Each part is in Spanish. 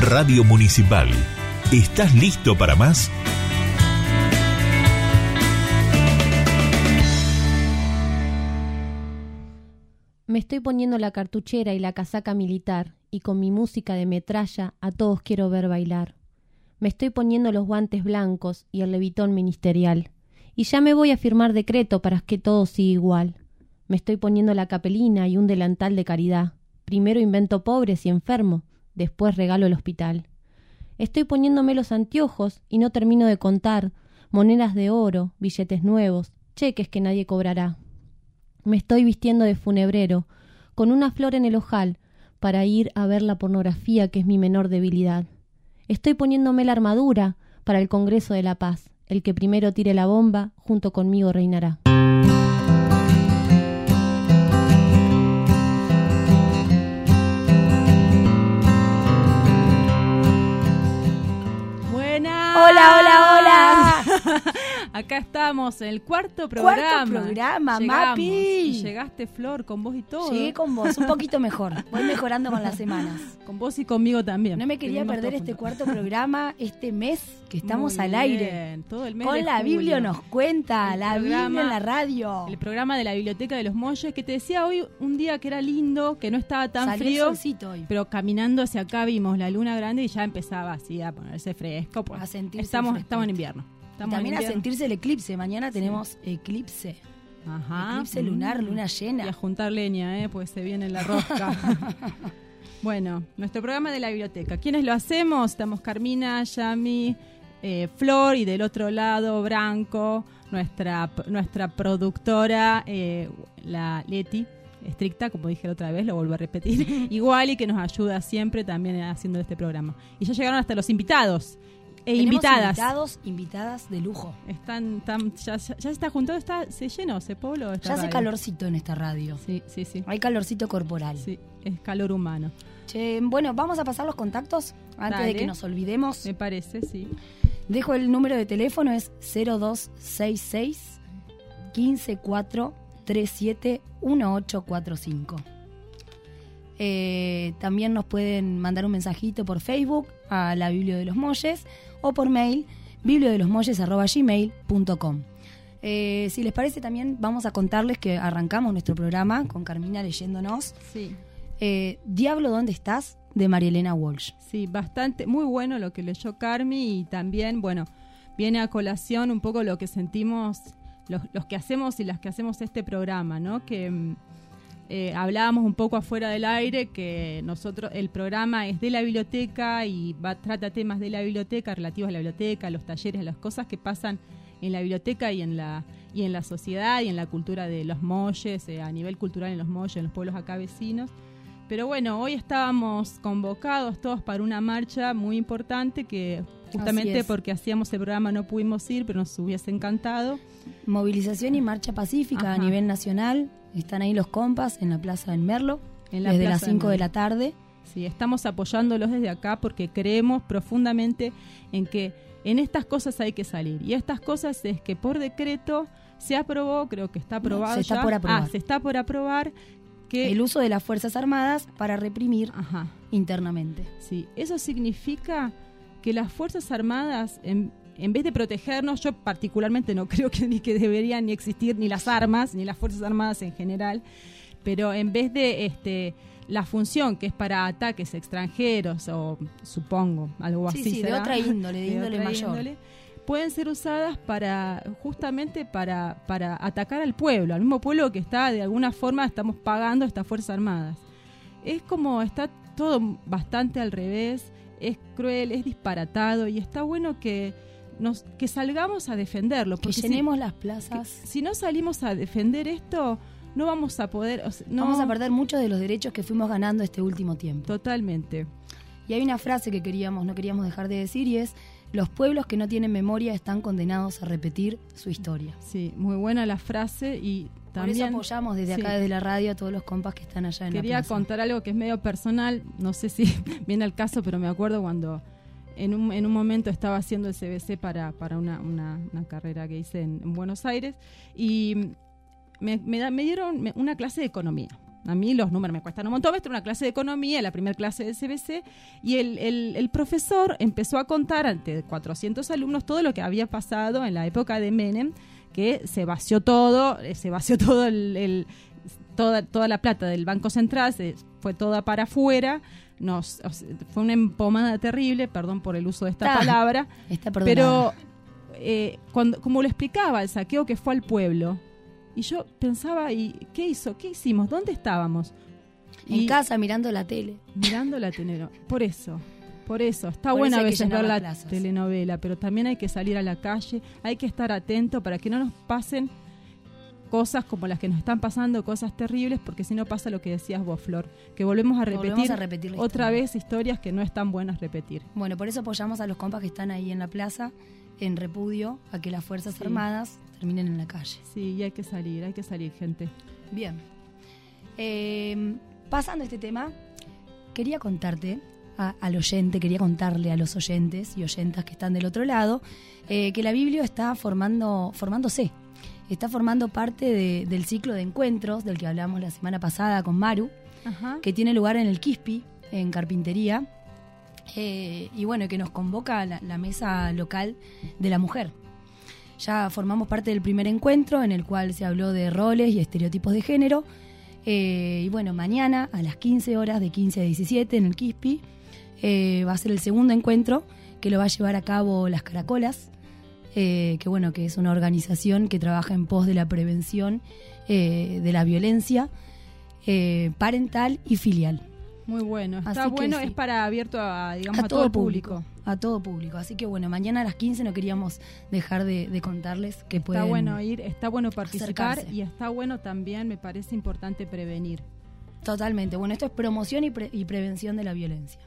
Radio Municipal. ¿Estás listo para más? Me estoy poniendo la cartuchera y la casaca militar, y con mi música de metralla a todos quiero ver bailar. Me estoy poniendo los guantes blancos y el levitón ministerial, y ya me voy a firmar decreto para que todo siga igual. Me estoy poniendo la capelina y un delantal de caridad. Primero invento pobres y enfermo, después regalo el hospital. Estoy poniéndome los anteojos y no termino de contar monedas de oro, billetes nuevos, cheques que nadie cobrará. Me estoy vistiendo de funebrero, con una flor en el ojal, para ir a ver la pornografía que es mi menor debilidad. Estoy poniéndome la armadura para el Congreso de la Paz. El que primero tire la bomba, junto conmigo reinará. Hola, hola, hola. Acá estamos en el cuarto programa. Cuarto programa, Llegamos. Mapi. Llegaste, Flor, con vos y todo. Llegué con vos, un poquito mejor. Voy mejorando con las semanas. Con vos y conmigo también. No me quería perder este cuarto programa, este mes que estamos Muy al aire. bien, Todo el mes Con de la julio. Biblia nos cuenta, El la Biblia programa- en la radio. El programa de la Biblioteca de los Molles, que te decía hoy un día que era lindo, que no estaba tan Salió frío. solcito hoy. Pero caminando hacia acá vimos la luna grande y ya empezaba así a ponerse fresco. Pues A sentirse estamos, fresco. estamos en invierno. Estamos también a sentirse el eclipse. Mañana tenemos eclipse. Ajá. Eclipse lunar, luna Y a llena. juntar leña, ¿eh? pues se viene la rosca. bueno, nuestro programa de la biblioteca. ¿Quiénes lo hacemos? Estamos Carmina, Yami, eh, Flor y del otro lado Branco, nuestra, nuestra productora, eh, la Leti. Estricta, como dije la otra vez, lo vuelvo a repetir. Igual y que nos ayuda siempre también haciendo este programa. Y ya llegaron hasta los invitados e Tenemos invitadas. invitados, invitadas de lujo. Están, tan- ya, ya está juntado, está, se llenó, se pobló. esta Ya hace calorcito en esta radio. Sí, sí, sí. Hay calorcito corporal. Sí, es calor humano. Che, bueno, vamos a pasar los contactos antes Dale. de que nos olvidemos. Me parece, sí. Dejo el número de teléfono, es 0266 154 37 1845. Eh, también nos pueden mandar un mensajito por Facebook a la Biblia de los Molles o por mail bibliodelosmolles.gmail.com eh, Si les parece también vamos a contarles que arrancamos nuestro programa con Carmina leyéndonos Sí, eh, Diablo, ¿dónde estás? de María Elena Walsh. sí, bastante, muy bueno lo que leyó Carmi y también, bueno, viene a colación un poco lo que sentimos los, los que hacemos y las que hacemos este programa, ¿no? Que mm, eh, hablábamos un poco afuera del aire que nosotros, el programa es de la biblioteca y va, trata temas de la biblioteca, relativos a la biblioteca, a los talleres, a las cosas que pasan en la biblioteca y en la y en la sociedad y en la cultura de los molles, eh, a nivel cultural en los molles, en los pueblos acá vecinos. Pero bueno, hoy estábamos convocados todos para una marcha muy importante que justamente porque hacíamos el programa no pudimos ir, pero nos hubiese encantado. Movilización y marcha pacífica Ajá. a nivel nacional. Están ahí los compas en la plaza en Merlo En la desde las de 5 de la tarde. Sí, estamos apoyándolos desde acá porque creemos profundamente en que en estas cosas hay que salir. Y estas cosas es que por decreto se aprobó, creo que está aprobado se está por aprobar. Ah, se está por aprobar que El uso de las Fuerzas Armadas para reprimir Ajá. internamente. Sí, eso significa que las Fuerzas Armadas, en, en vez de protegernos, yo particularmente no creo que ni que deberían ni existir ni las armas, ni las Fuerzas Armadas en general, pero en vez de este la función que es para ataques extranjeros o supongo algo Sí, así sí, de será, otra índole, de índole otra mayor. índole, pueden ser usadas para justamente para, para atacar al pueblo, al mismo pueblo que está de alguna forma estamos pagando a estas fuerzas armadas. Es como está todo bastante al revés, es cruel, es disparatado y está bueno que nos que salgamos a defenderlo. Que porque si- llenemos las que- plazas. si no salimos a defender esto, no vamos a poder, o sea, no Vamos a perder muchos de los derechos que fuimos ganando este último tiempo. totalmente. Y hay una frase que queríamos, no queríamos dejar de decir y es los pueblos que no tienen memoria están condenados a repetir su historia. Sí, muy buena la frase y Por también eso apoyamos desde acá, sí. desde la radio, a todos los compas que están allá en Quería la contar algo que es medio personal, no sé si viene al caso, pero me acuerdo cuando en un, en un momento estaba haciendo el CBC para, para una, una, una carrera que hice en, en Buenos Aires y me, me da- me dieron una clase de economía. a mí los números me cuestan un montón. Era una clase de economía, la primera clase del CBC, y el, el- el profesor empezó a contar ante 400 alumnos todo lo que había pasado en la época de Menem, que se vació todo, eh, se vació todo el, el- toda, toda la plata del Banco Central, se fue toda para afuera. Nos, o sea, fue una empomada terrible, perdón por el uso de esta Está- palabra. Está. Pero eh, cuando, como lo explicaba, el saqueo que fue al pueblo, y yo pensaba, ¿y qué hizo? ¿Qué hicimos? ¿Dónde estábamos? en casa mirando la tele. mirando la telenovela. Por eso, por eso. Está Por bueno eso a veces ver la plazas. telenovela, pero también hay que salir a la calle, hay que estar atento para que no nos pasen cosas como las que nos están pasando, cosas terribles, porque si no pasa lo que decías vos, Flor, que volvemos a repetir, Volvemos a repetir la otra vez historias que no están buenas repetir. Bueno, por eso apoyamos a los compas que están ahí en la plaza en repudio a que las Fuerzas Sí. Armadas terminen en la calle. Sí, y hay que salir, hay que salir, gente. Bien. Eh, pasando a este tema, quería contarte a- al oyente, quería contarle a los oyentes y oyentas que están del otro lado, eh, que la Biblia está formando, formándose. Está formando parte de- del ciclo de encuentros del que hablamos la semana pasada con Maru, Ajá. que tiene lugar en el Quispi, en Carpintería, eh, y bueno, que nos convoca a la, la mesa local de la mujer. Ya formamos parte del primer encuentro en el cual se habló de roles y estereotipos de género. Eh, y bueno, mañana a las 15 horas, de 15 a 17 en el Quispi, eh, va a ser el segundo encuentro que lo va a llevar a cabo Las Caracolas, eh, que bueno, que es una organización que trabaja en pos de la prevención eh, de la violencia eh, parental y filial. Muy bueno. Está Así que bueno, sí. es para abierto a, digamos, a, a, todo, público, A todo público. Así que bueno, mañana a las 15 no queríamos dejar de, de contarles que pueden. Está bueno ir, está bueno participar acercarse. y está bueno también, me parece importante prevenir. Totalmente. Bueno, esto es promoción y, pre- y prevención de la violencia.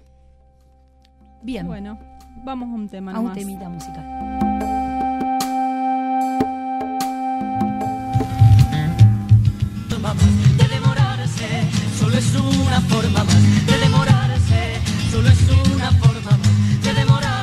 Bien, Bueno, vamos a un tema a un temita musical. Más de demorarse, solo es una forma más de demorarse, solo es una forma más de demorarse.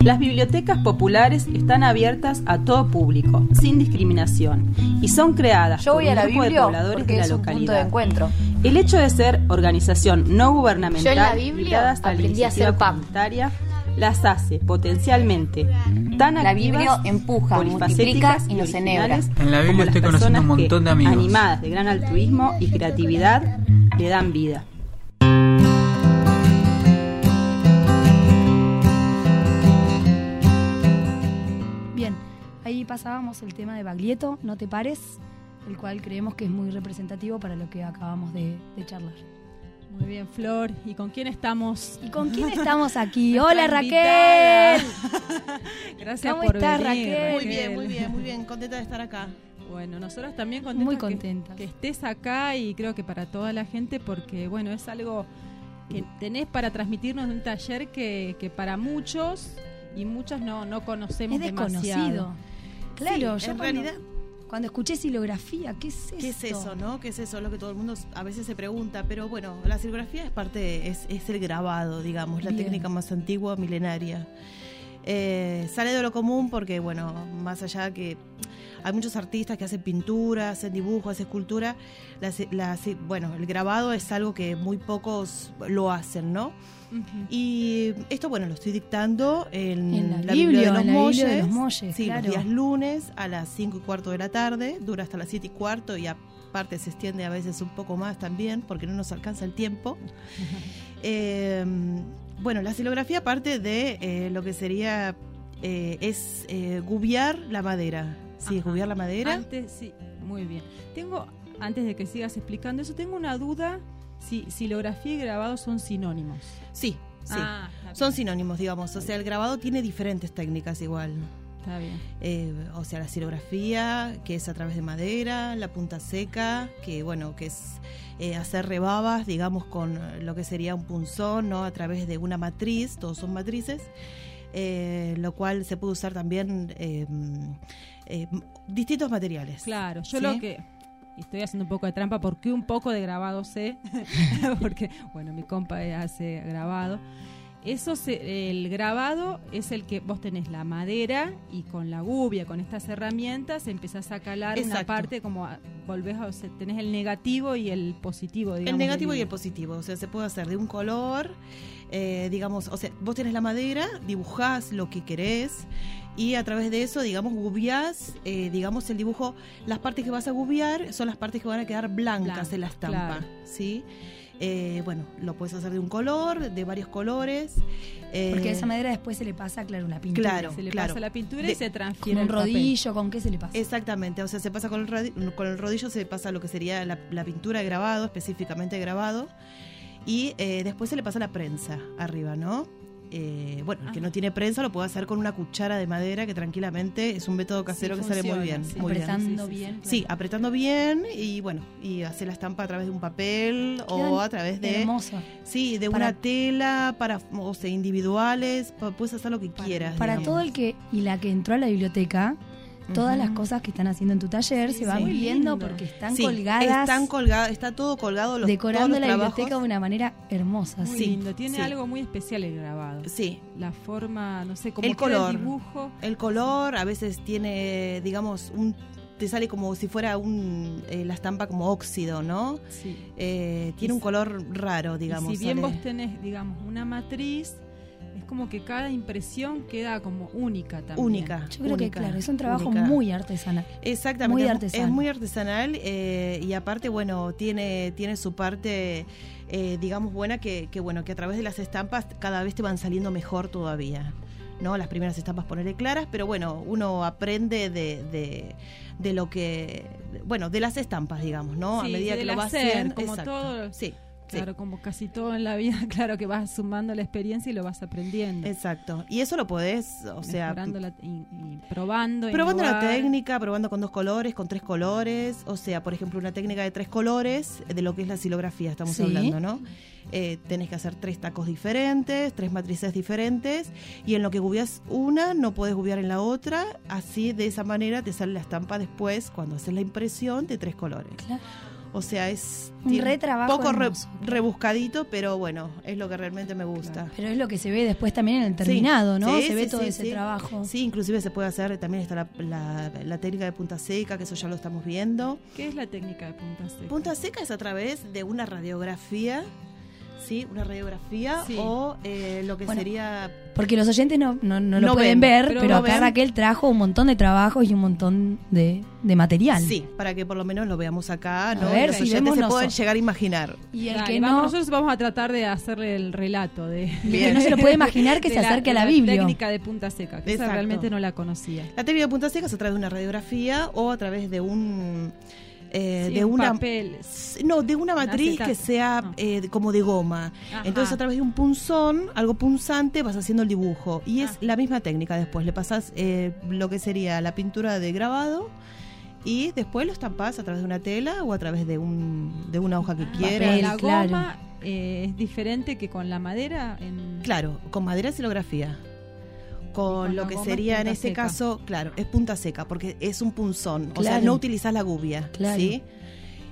Las bibliotecas populares están abiertas a todo público, sin discriminación, y son creadas Yo por voy a un la grupo de Biblia pobladores de la es un punto de localidad. encuentro. El hecho de ser organización no gubernamental Yo en la Biblia a aprendí a pan. comunitaria las hace potencialmente tan La activas, empuja, multiplica y nos enhebra. En la Biblia como las estoy conociendo personas un montón que, de amigos. animadas de gran altruismo y creatividad le dan vida. Bien, ahí pasábamos el tema de Baglietto, No te pares, el cual creemos que es muy representativo para lo que acabamos de, de charlar. Muy bien, Flor. ¿Y con quién estamos? ¿Y con quién estamos aquí? Hola. Raquel. Gracias ¿Cómo por estás, venir, Raquel? Muy bien, muy bien, muy bien. Contenta de estar acá. Bueno, nosotros también contentas, Muy que- contentas. Que, estés acá y creo que para toda la gente porque, bueno, es algo que tenés para transmitirnos de un taller que, que para muchos y muchas no, no conocemos Es desconocido. demasiado. Claro, Sí, yo en realidad, cuando escuché silografía, ¿qué es eso? ¿qué es eso, no? ¿Qué es eso? Lo que todo el mundo a veces se pregunta. Pero bueno, la silografía es parte, es, es el grabado, digamos, la Bien. técnica más antigua, milenaria. Eh, sale de lo común porque, bueno, más allá que hay muchos artistas que hacen pintura, hacen dibujo, hacen escultura, la la bueno, el grabado es algo que muy pocos lo hacen, ¿no? Y esto, bueno, lo estoy dictando en, En la Biblia, Biblia, de los Molles. de los Molles, Sí, claro. los días lunes a las 5 y cuarto de la tarde, dura hasta las 7 y cuarto y aparte se extiende a veces un poco más también porque no nos alcanza el tiempo. Eh, bueno, la silografía parte de eh, lo que sería, eh, es eh, gubiar la madera. Sí, gubiar la madera. Antes, sí, muy bien. Tengo, antes de que sigas explicando eso, tengo una duda si silografía y grabado son sinónimos. Sí, sí. Ah, Son sinónimos, digamos. O sea, el grabado tiene diferentes técnicas igual. Está bien. Eh, o sea, la silografía, que es a través de madera, la punta seca, que bueno, que es eh, hacer rebabas, digamos, con lo que sería un punzón, ¿no? A través de una matriz, todos son matrices, eh, lo cual se puede usar también eh, distintos materiales. Claro, yo ¿Sí? lo que y estoy haciendo un poco de trampa porque un poco de grabado sé, porque bueno, mi compa hace grabado. Eso se- el grabado es el que vos tenés la madera y con la gubia, con estas herramientas, empezás a calar una Exacto. parte como a- volvés a, o sea, tenés el negativo y el positivo, digamos. el negativo y el positivo, o sea, se puede hacer de un color, eh, digamos, o sea, vos tenés la madera, dibujás lo que querés y a través de eso, digamos, gubiás, eh, digamos, el dibujo, las partes que vas a gubiar son las partes que van a quedar blancas en la estampa, claro. ¿sí? Eh, bueno, lo puedes hacer de un color, de varios colores. eh, Porque de esa manera después se le pasa, claro, una pintura. Claro. Se le claro. pasa la pintura De- y se Con transfiere un el papel. rodillo, ¿con qué se le pasa? Exactamente, o sea, se pasa con el, rodi- con el rodillo, se pasa lo que sería la, la pintura de grabado, específicamente grabado, y eh, después se le pasa la prensa arriba, ¿no? Eh, bueno, el que no tiene prensa lo puede hacer con una cuchara de madera que tranquilamente es un método casero Sí, que sale muy bien. sí. muy. Apretando bien. Sí, apretando bien y bueno, y hacer la estampa a través de un papel o a través de Hermoso. sí, de Para- una tela para o sea, individuales, puedes hacer lo que Para- quieras. Para digamos. todo el que y la que entró a la biblioteca, todas las cosas que están haciendo en tu taller Sí, se van viendo lindo. porque están Sí, colgadas, Están colgadas, está todo colgado los decorando todos los la trabajos. biblioteca de una manera hermosa. Muy Sí, lindo, tiene sí. algo muy especial el grabado. Sí, La forma, no sé, como El color. el dibujo. El color a veces tiene, digamos, un te sale como si fuera un eh, la estampa como óxido, ¿no? Sí. Eh, tiene Y un color raro, digamos. y si bien sale- vos tenés, digamos, una matriz, es como que cada impresión queda como única también. única. Yo creo que claro, es un trabajo única. muy artesanal. Exactamente. muy es- artesanal. Es muy artesanal eh, y aparte, bueno, tiene, tiene su parte, eh, digamos, buena que, que, bueno, que a través de las estampas cada vez te van saliendo mejor todavía. ¿no? Las primeras estampas ponerle claras, pero bueno, uno aprende de, de, de lo que, bueno, de las estampas, digamos, ¿no? a medida que lo vas hacer, haciendo. como exacto. todo. Sí, sí. Claro, como casi todo en la vida, claro que vas sumando la experiencia y lo vas aprendiendo. Exacto. Y eso lo podés, o sea, la- y, y probando. Probando la técnica, probando con dos colores, con tres colores, o sea, por ejemplo, una técnica de tres colores, de lo que es la silografía, estamos Sí. hablando, ¿no? Eh, tenés que hacer tres tacos diferentes, tres matrices diferentes, y en lo que gubias una, no puedes gubiar en la otra, así de esa manera te sale la estampa después, cuando haces la impresión, de tres colores. Claro. O sea, es Un tiene retrabajo poco re- rebuscadito, pero bueno, es lo que realmente me gusta. Pero es lo que se ve después también en el terminado, ¿no? Sí, se ve sí, todo sí, ese sí. trabajo. Sí, inclusive se puede hacer, también está la, la- la técnica de punta seca, que eso ya lo estamos viendo. ¿Qué es la técnica de punta seca? Punta seca es a través de una radiografía, ¿sí? Una radiografía Sí. o eh, lo que Bueno, sería... Porque los oyentes no, no, no lo No pueden ven, ver, pero acá ven. Raquel trajo un montón de trabajos y un montón de, de material. Sí, para que por lo menos lo veamos acá, A ¿no? ver, Los si oyentes se pueden llegar a imaginar. Y el Dale, que vamos, nosotros vamos a tratar de hacerle el relato de que no se lo puede imaginar que se acerque a la Biblia. técnica de punta seca, que esa realmente no la conocía. La técnica de punta seca es a través de una radiografía o a través de un... eh, Sí, de un una papel. no de una matriz que sea No. eh, como de goma Ajá. Entonces a través de un punzón, algo punzante, vas haciendo el dibujo. Y es Ah. la misma técnica después. Le pasas eh, lo que sería la pintura de grabado y después lo estampas a través de una tela o a través de, un, de una hoja que Ah, quieras. pero la claro. goma eh, es diferente que con la madera. En... Claro, con madera silografía. Con, con lo que sería en este seca. caso, claro, es punta seca porque es un punzón. O sea, no utilizas la gubia. Claro. ¿sí?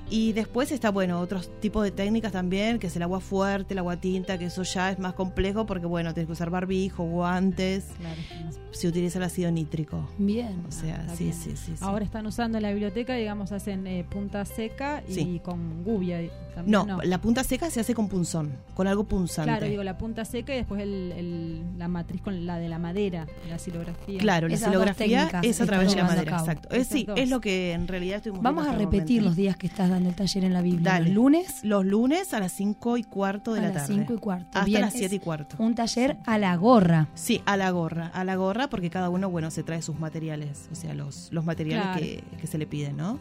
Y después está, bueno, otros tipos de técnicas también, que es el agua fuerte, el agua tinta, que eso ya es más complejo porque, bueno, tienes que usar barbijo, guantes, Claro, no. se utiliza el ácido nítrico. Bien. O sea, está sí, bien. sí, sí, sí. Ahora están usando en la biblioteca, digamos, hacen eh, punta seca y Sí. con gubia. También, no, la punta seca se hace con punzón, con algo punzante. Claro, digo, la punta seca y después el, el- la matriz con la de la madera, la silografía. Claro, la Esas silografía es a través de la madera, exacto. Es, sí, dos. es lo que en realidad estuvimos Vamos a el repetir los días que estás dando el taller en la Biblia. Dale. Los lunes Los lunes a las 5 y cuarto de a la las tarde. 5 y cuarto. Hasta Bien, las es 7 y cuarto. Un taller a la gorra. Sí, a la gorra, a la gorra, porque cada uno, bueno, se trae sus materiales, o sea, los, los materiales Claro. que, que se le piden, ¿no?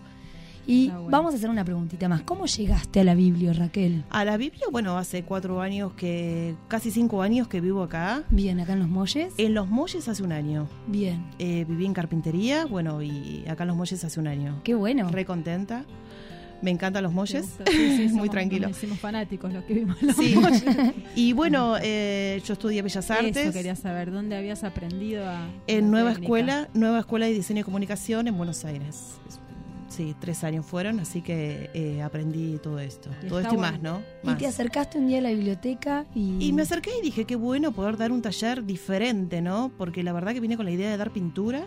Y bueno. vamos a hacer una preguntita más. ¿Cómo llegaste a la Biblia, Raquel? A la Biblia, bueno, hace cuatro años que, casi cinco años que vivo acá. Bien, acá en Los Molles. En Los Molles hace un año. Bien. Eh, viví en carpintería, bueno, y acá en Los Molles hace un año. Qué bueno. Re contenta. Me encantan los ¿Te molles. Sí, sí, Muy somos- tranquilo. hicimos fanáticos los que vimos los Sí. molles. Y bueno, eh, yo estudié Bellas Artes. Eso quería saber, ¿dónde habías aprendido a...? En Nueva técnica? Escuela, Nueva Escuela de Diseño y Comunicación en Buenos Aires. Es- sí, tres años fueron, así que eh, aprendí todo esto. Y todo esto y bueno. más, ¿no? Y te acercaste un día a la biblioteca y... Y me acerqué y dije, qué bueno poder dar un taller diferente, ¿no? Porque la verdad que vine con la idea de dar pintura,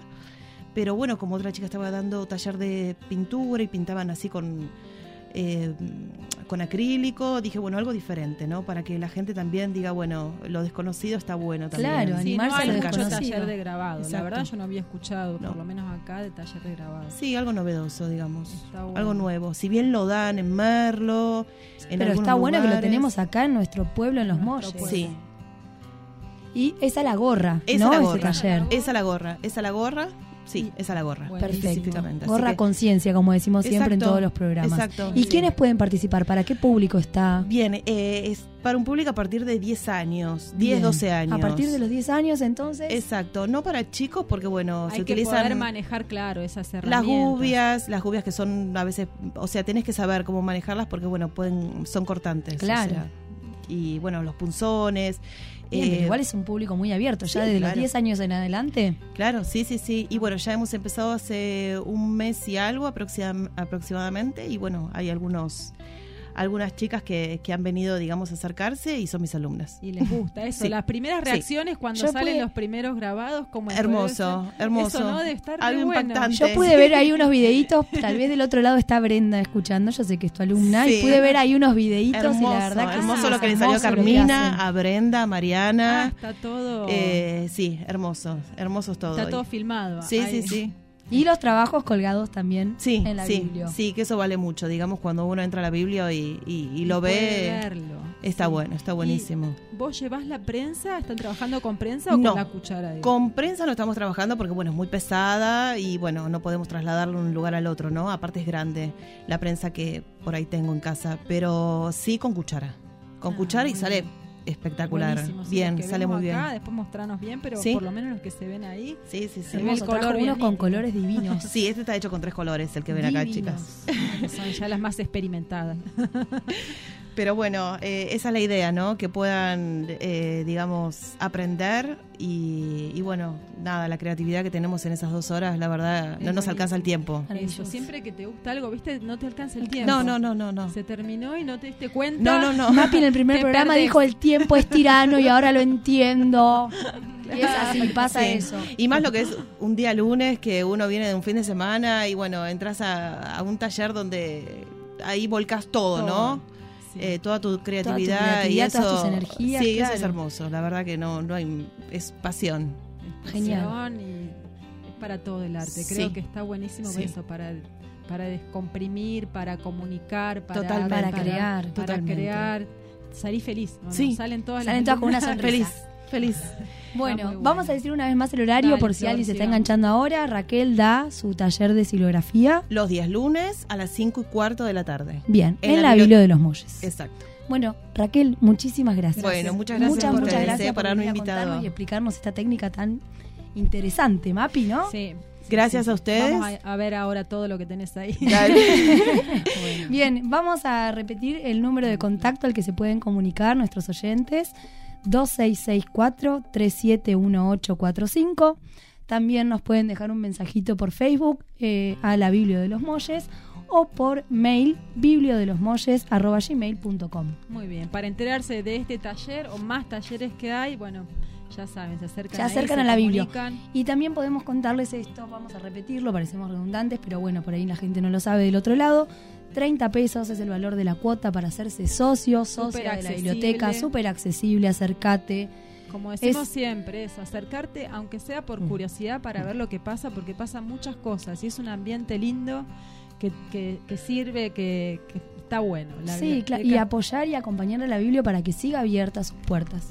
pero bueno, como otra chica estaba dando taller de pintura y pintaban así con, eh, con acrílico, dije, bueno, algo diferente, ¿no? Para que la gente también diga, bueno, lo desconocido está bueno también. Claro, Sí, animarse no hay mucho taller de grabado. La verdad yo no había escuchado, No. por lo menos acá, de taller de grabado. Sí, algo novedoso, digamos. Está bueno. Algo nuevo. Si bien lo dan en Merlo, en Pero está bueno que lo tenemos acá en nuestro pueblo, en Los Molles. Sí, Y esa la gorra, esa ¿no? la Ese gorra. taller. Esa la gorra. Esa la gorra. Sí, esa la gorra. Bueno, Perfecto. específicamente. Gorra que- conciencia, como decimos siempre en todos los programas. exacto. ¿Y Sí. quiénes pueden participar? ¿Para qué público está? Bien, eh, es para un público a partir de 10 años, 10, Bien. 12 años. A partir de los 10 años, entonces. Exacto, no para chicos porque bueno, se Hay que utilizan poder manejar, claro, esas las herramientas. gubias, las gubias que son a veces, o sea, tenés que saber cómo manejarlas porque bueno, pueden son cortantes. o Claro. sea, y bueno, los punzones. Bien, eh, pero igual es un público muy abierto, ya sí, desde los claro. 10 años en adelante. Claro, sí, sí, sí. Y bueno, ya hemos empezado hace un mes y algo aproxim- aproximadamente. Y bueno, hay algunos algunas chicas que, que han venido, digamos, a acercarse y son mis alumnas. Y les gusta eso. Sí. Las primeras Sí. reacciones cuando Yo salen pude- los primeros grabados, como en Hermoso, redes, hermoso. Eso no debe estar Algo bueno. impactante. Yo pude ver ahí unos videitos, tal vez del otro lado está Brenda escuchando, yo sé que es tu alumna, y Sí. pude ver ahí unos videitos Hermoso, y la verdad que hermoso lo que le salió a Carmina, a Brenda, a Ah, Mariana. está todo, Eh, sí, hermoso, hermosos todos. está todo filmado. Sí, Ahí. sí, sí. Y los trabajos colgados también Sí, en la sí, Biblia. sí, que eso vale mucho, digamos, cuando uno entra a la Biblia y, y- y lo ve, verlo, está sí. bueno, está buenísimo. ¿Y ¿Vos llevás la prensa? ¿Están trabajando con prensa o No. con la cuchara? digo? Con prensa no estamos trabajando porque, bueno, es muy pesada y, bueno, no podemos trasladarlo de un lugar al otro, ¿no? Aparte es grande la prensa que por ahí tengo en casa, pero sí con cuchara. Con Ah, cuchara y sale. Espectacular. Buenísimo, sí, bien, sale muy bien. acá, Después mostranos bien, pero Sí. por lo menos los que se ven ahí. Sí, sí, sí. el color trajo bien unos con colores divinos. Sí, este está hecho con tres colores, el que ven acá, chicas. Son ya las más experimentadas. Pero bueno, eh, esa es la idea, ¿no? Que puedan, eh, digamos, aprender y, y bueno, nada, la creatividad que tenemos en esas dos horas, la verdad, no nos alcanza el tiempo. Eso, siempre que te gusta algo, ¿viste? No te alcanza el tiempo. No, no, no, no, no. Se terminó y no te diste cuenta. No, no, no. Mapi en el primer Te programa perdés. dijo el tiempo es tirano y ahora lo entiendo. Y es así, pasa Sí. eso. Y más lo que es un día lunes, que uno viene de un fin de semana y bueno, entras a, a un taller donde ahí volcas todo, ¿no? Sí. Eh, toda tu creatividad, creatividad, y eso. todas tus energías, sí, eso es hermoso. La verdad que no, no hay, es pasión. Genial. Pasión Y es para todo el arte. Creo Sí. que está buenísimo Sí. eso, para, para descomprimir, para comunicar, para, Totalmente. Para crear. para Totalmente. crear. Salí feliz. ¿no? Sí. Salen todas Salen las todas con una sonrisa. Feliz, feliz. Bueno, muy bueno. vamos a decir una vez más el horario Dale, por si alguien se está enganchando ahora. Raquel da su taller de silografía. Los días lunes a las 5 y cuarto de la tarde. Bien, en, En la la Biblia de los Molles. Exacto. Bueno, Raquel, muchísimas gracias. Bueno, muchas gracias muchas, por muchas gracias eh, por invitado. contarnos y explicarnos esta técnica tan interesante, Mapi, ¿no? Sí. Gracias a ustedes. Vamos a, a ver ahora todo lo que tenés ahí. Dale. Bien, vamos a repetir el número de contacto al que se pueden comunicar nuestros oyentes. 2664-371845. También nos pueden dejar un mensajito por Facebook eh, a la Biblia de los Molles o por mail bibliodelosmolles.gmail.com Muy bien. Para enterarse de este taller o más talleres que hay, bueno, ya saben, se acercan, Se ahí, acercan se a la Biblia. Y también podemos contarles esto, vamos a repetirlo, parecemos redundantes, pero bueno, por ahí la gente no lo sabe del otro lado. 30 pesos es el valor de la cuota para hacerse socio, socia de la biblioteca, súper accesible, acércate. Como decimos Es- siempre, es acercarte, aunque sea por Mm. curiosidad, para ver lo que pasa, porque pasan muchas cosas y es un ambiente lindo que, que, que sirve, que, que está bueno. La Sí, claro, y apoyar y acompañar a la Biblia para que siga abierta sus puertas.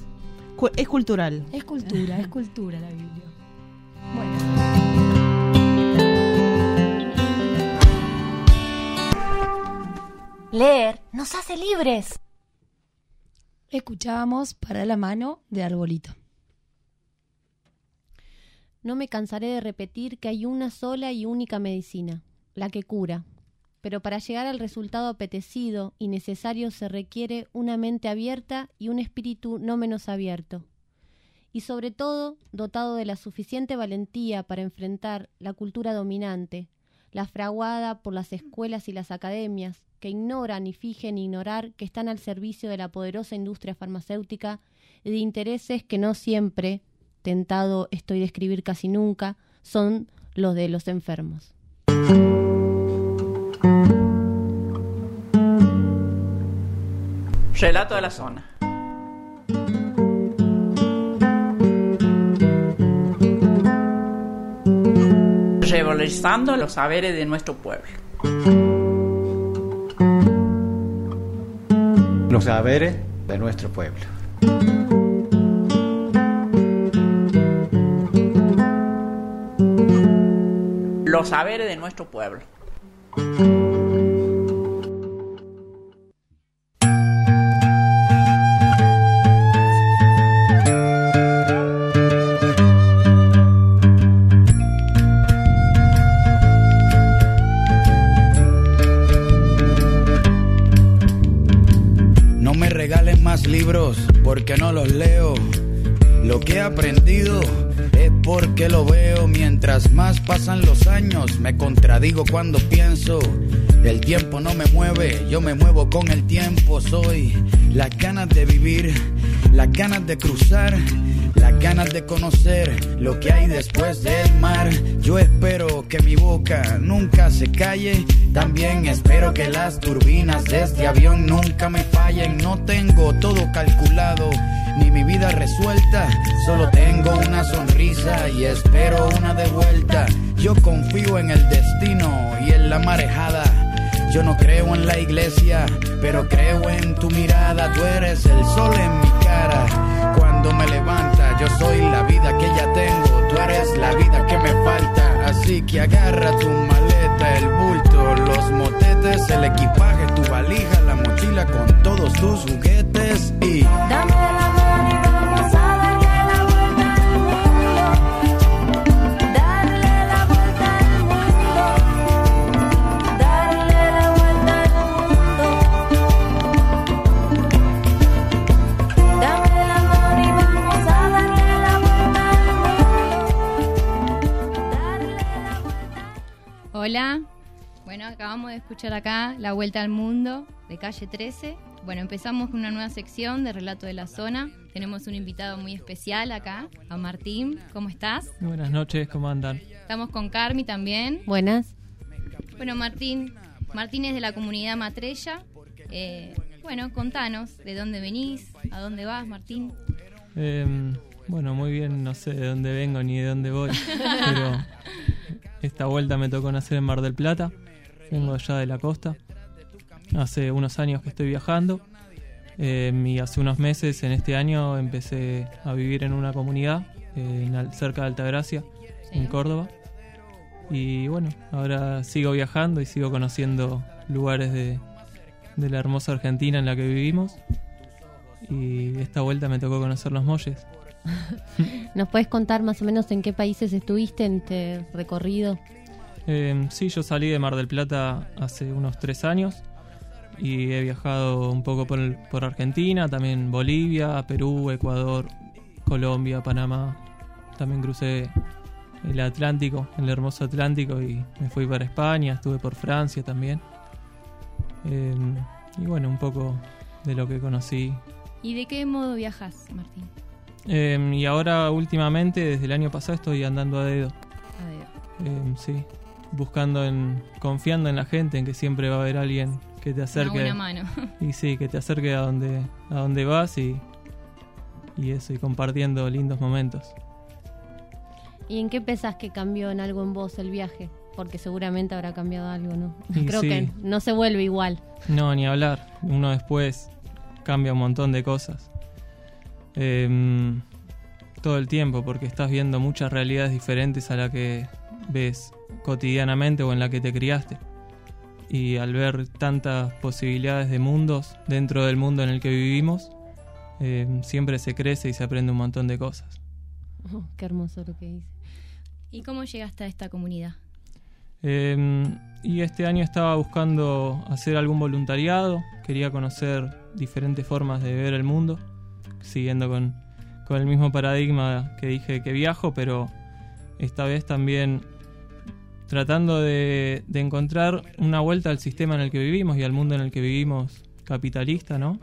Es cultural. Es cultura, es cultura la Biblia. Bueno, Leer nos hace libres. escuchábamos para la mano de Arbolito. No me cansaré de repetir que hay una sola y única medicina, la que cura. Pero para llegar al resultado apetecido y necesario se requiere una mente abierta y un espíritu no menos abierto. Y sobre todo, dotado de la suficiente valentía para enfrentar la cultura dominante, la fraguada por las escuelas y las academias, que ignoran y fijen ignorar que están al servicio de la poderosa industria farmacéutica y de intereses que no siempre, tentado estoy de escribir casi nunca, son los de los enfermos. Relato de la zona. Revalorizando los saberes de nuestro pueblo. Los saberes de nuestro pueblo. Los saberes de nuestro pueblo. Pasan los años, me contradigo cuando pienso. El tiempo no me mueve, yo me muevo con el tiempo. Soy las ganas de vivir, las ganas de cruzar, las ganas de conocer lo que hay después del mar. Yo espero que mi boca nunca se calle. También espero que las turbinas de este avión nunca me fallen. No tengo todo calculado ni mi vida resuelta. Solo tengo una sonrisa y espero una de vuelta. Yo confío en el destino y en la marejada. Yo no creo en la iglesia, pero creo en tu mirada. Tú eres el sol en mi cara. Cuando me levanta, yo soy la vida que ya tengo. Tú eres la vida que me falta. Así que agarra tu maleta, el bulto, los motetes, el equipaje, tu valija, la mochila con todos tus juguetes y. Dame la Hola, bueno, acabamos de escuchar acá La Vuelta al Mundo de Calle 13. Bueno, empezamos con una nueva sección de Relato de la Zona. Tenemos un invitado muy especial acá, a Martín. ¿Cómo estás? Buenas noches, ¿cómo andan? Estamos con Carmi también. Buenas. Bueno, Martín, Martín es de la comunidad Matrella. Eh, bueno, contanos de dónde venís, a dónde vas, Martín. Em, bueno, muy bien, no sé de dónde vengo ni de dónde voy, pero esta vuelta me tocó nacer en Mar del Plata. Vengo allá de la costa. Hace unos años que estoy viajando. em, y hace unos meses, en este año, empecé a vivir en una comunidad eh, cerca de Altagracia, en Córdoba. Y bueno, ahora sigo viajando y sigo conociendo lugares de, de la hermosa Argentina en la que vivimos. Y esta vuelta me tocó conocer los molles. ¿Nos puedes contar más o menos en qué países estuviste en este recorrido? Eh, sí, yo salí de Mar del Plata hace unos tres años y he viajado un poco por, el- por Argentina, también Bolivia, Perú, Ecuador, Colombia, Panamá. También crucé el Atlántico, el hermoso Atlántico y me fui para España, estuve por Francia también. Eh, y bueno, un poco de lo que conocí. ¿Y de qué modo viajas, Martín? Eh, y ahora últimamente, desde el año pasado, estoy andando a dedo. A dedo. Eh, sí, buscando en, confiando en la gente, en que siempre va a haber alguien que te acerque. buena mano. Y sí, que te acerque a donde, a donde vas y, y eso, y compartiendo lindos momentos. ¿Y en qué pensás que cambió en algo en vos el viaje? Porque seguramente habrá cambiado algo, ¿no? Y Creo sí. que no se vuelve igual. No, ni hablar. Uno después cambia un montón de cosas. Em, todo el tiempo, porque estás viendo muchas realidades diferentes a la que ves cotidianamente o en la que te criaste. Y al ver tantas posibilidades de mundos dentro del mundo en el que vivimos, em, siempre se crece y se aprende un montón de cosas. Oh, qué hermoso lo que dice. ¿Y cómo llegaste a esta comunidad? Eh, y este año estaba buscando hacer algún voluntariado, quería conocer diferentes formas de ver el mundo, siguiendo con, con el mismo paradigma que dije que viajo, pero esta vez también tratando de, de encontrar una vuelta al sistema en el que vivimos y al mundo en el que vivimos capitalista, ¿no?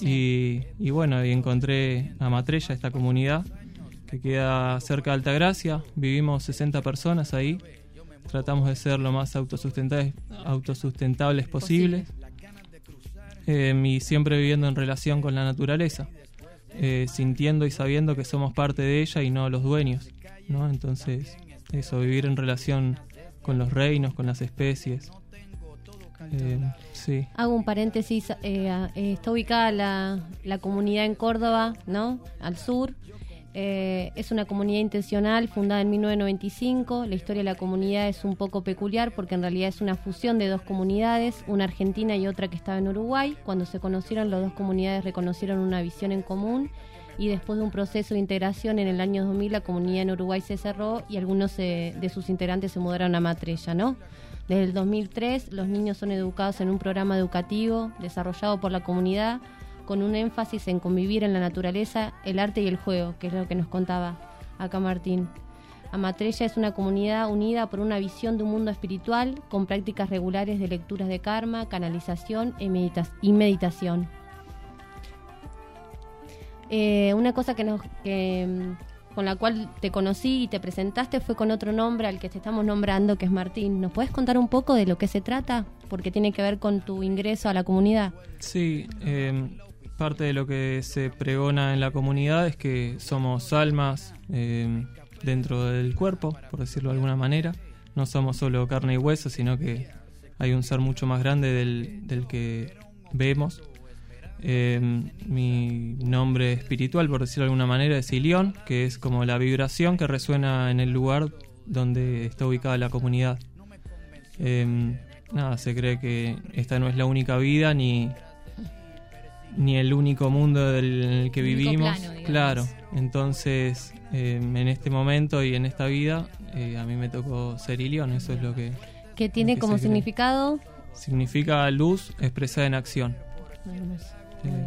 Y, y bueno, y encontré a Matrella, esta comunidad que queda cerca de Altagracia. Vivimos 60 personas ahí. Tratamos de ser lo más autosustentables, autosustentables posibles. Eh, y siempre viviendo en relación con la naturaleza. Eh, sintiendo y sabiendo que somos parte de ella y no los dueños. ¿no? Entonces, eso, vivir en relación con los reinos, con las especies. Eh, sí. Hago un paréntesis, eh, eh, está ubicada la, la comunidad en Córdoba, ¿no? Al sur. Eh, es una comunidad intencional fundada en 1995. La historia de la comunidad es un poco peculiar porque en realidad es una fusión de dos comunidades, una argentina y otra que estaba en Uruguay. Cuando se conocieron, las dos comunidades reconocieron una visión en común y después de un proceso de integración en el año 2000 la comunidad en Uruguay se cerró y algunos eh, de sus integrantes se mudaron a Matrella, ¿no? Desde el 2003 los niños son educados en un programa educativo desarrollado por la comunidad con un énfasis en convivir en la naturaleza, el arte y el juego, que es lo que nos contaba acá Martín. Amatrella es una comunidad unida por una visión de un mundo espiritual con prácticas regulares de lecturas de karma, canalización y, medita- y meditación. Eh, una cosa que nos, mm, con la cual te conocí y te presentaste fue con otro nombre al que te estamos nombrando, que es Martín. ¿Nos puedes contar un poco de lo que se trata? Porque tiene que ver con tu ingreso a la comunidad. Sí, eh, parte de lo que se pregona en la comunidad es que somos almas eh, dentro del cuerpo, por decirlo de alguna manera. No somos solo carne y hueso, sino que hay un ser mucho más grande del, que vemos. Eh, mi nombre espiritual, por decirlo de alguna manera, es Ilión, que es como la vibración que resuena en el lugar donde está ubicada la comunidad. Eh, nada, se cree que esta no es la única vida ni, ni el único mundo del, en el que El vivimos. plano, claro, entonces eh, en este momento y en esta vida eh, a mí me tocó ser Ilión, eso es lo que Que tiene que como cree. significado significa luz expresada en acción. Eh,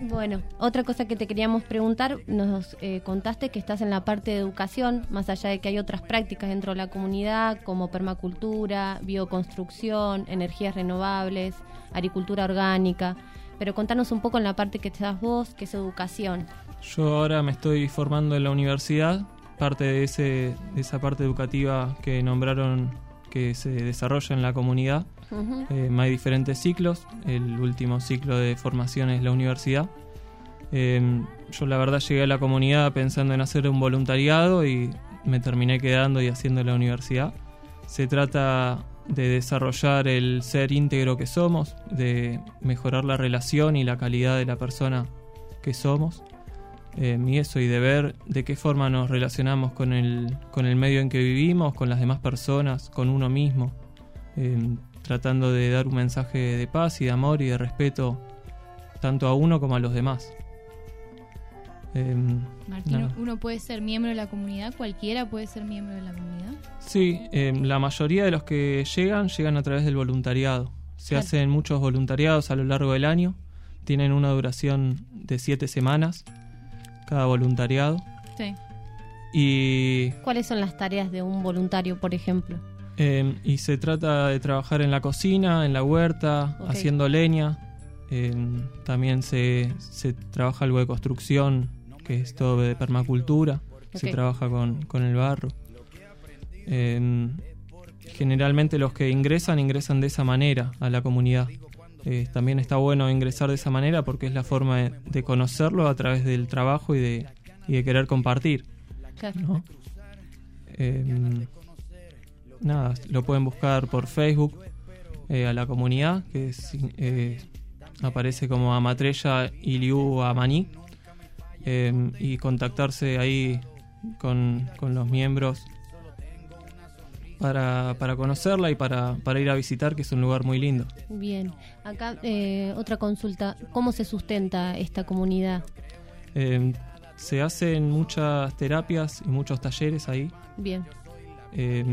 Bueno, otra cosa que te queríamos preguntar, nos eh, contaste que estás en la parte de educación, más allá de que hay otras prácticas dentro de la comunidad, como permacultura, bioconstrucción, energías renovables, agricultura orgánica, pero contanos un poco en la parte que te das vos, que es educación. Yo ahora me estoy formando en la universidad, parte de, ese, de esa parte educativa que nombraron que se desarrolla en la comunidad. Ujú. Eh, hay diferentes ciclos, el último ciclo de formación es la universidad. Eh, yo la verdad llegué a la comunidad pensando en hacer un voluntariado y me terminé quedando y haciendo la universidad. Se trata de desarrollar el ser íntegro que somos, de mejorar la relación y la calidad de la persona que somos. Eh, y eso, y de ver de qué forma nos relacionamos con el, con el medio en que vivimos, con las demás personas, con uno mismo. Eh, tratando de dar un mensaje de paz y de amor y de respeto tanto a uno como a los demás. Em, Martín, nada. uno puede ser miembro de la comunidad, cualquiera puede ser miembro de la comunidad. Sí, em, la mayoría de los que llegan llegan a través del voluntariado. Se Claro. hacen muchos voluntariados a lo largo del año. Tienen una duración de siete semanas cada voluntariado. Sí. Y ¿Cuáles son las tareas de un voluntario, por ejemplo? Eh, y se trata de trabajar en la cocina, en la huerta, haciendo leña. Eh, también se, se trabaja algo de construcción, que es todo de permacultura. Se trabaja con, con el barro. Eh, generalmente los que ingresan, ingresan de esa manera a la comunidad. Eh, también está bueno ingresar de esa manera porque es la forma de, de conocerlo a través del trabajo y de, y de querer compartir. Claro. ¿no? Eh, nada, lo pueden buscar por Facebook eh, a la comunidad, que es, eh, aparece como Amatrella Iliu Amaní, eh, y contactarse ahí con, con los miembros para, para conocerla y para, para ir a visitar, que es un lugar muy lindo. Bien, acá eh, otra consulta. ¿Cómo se sustenta esta comunidad? Eh, se hacen muchas terapias y muchos talleres ahí. Bien, Eh,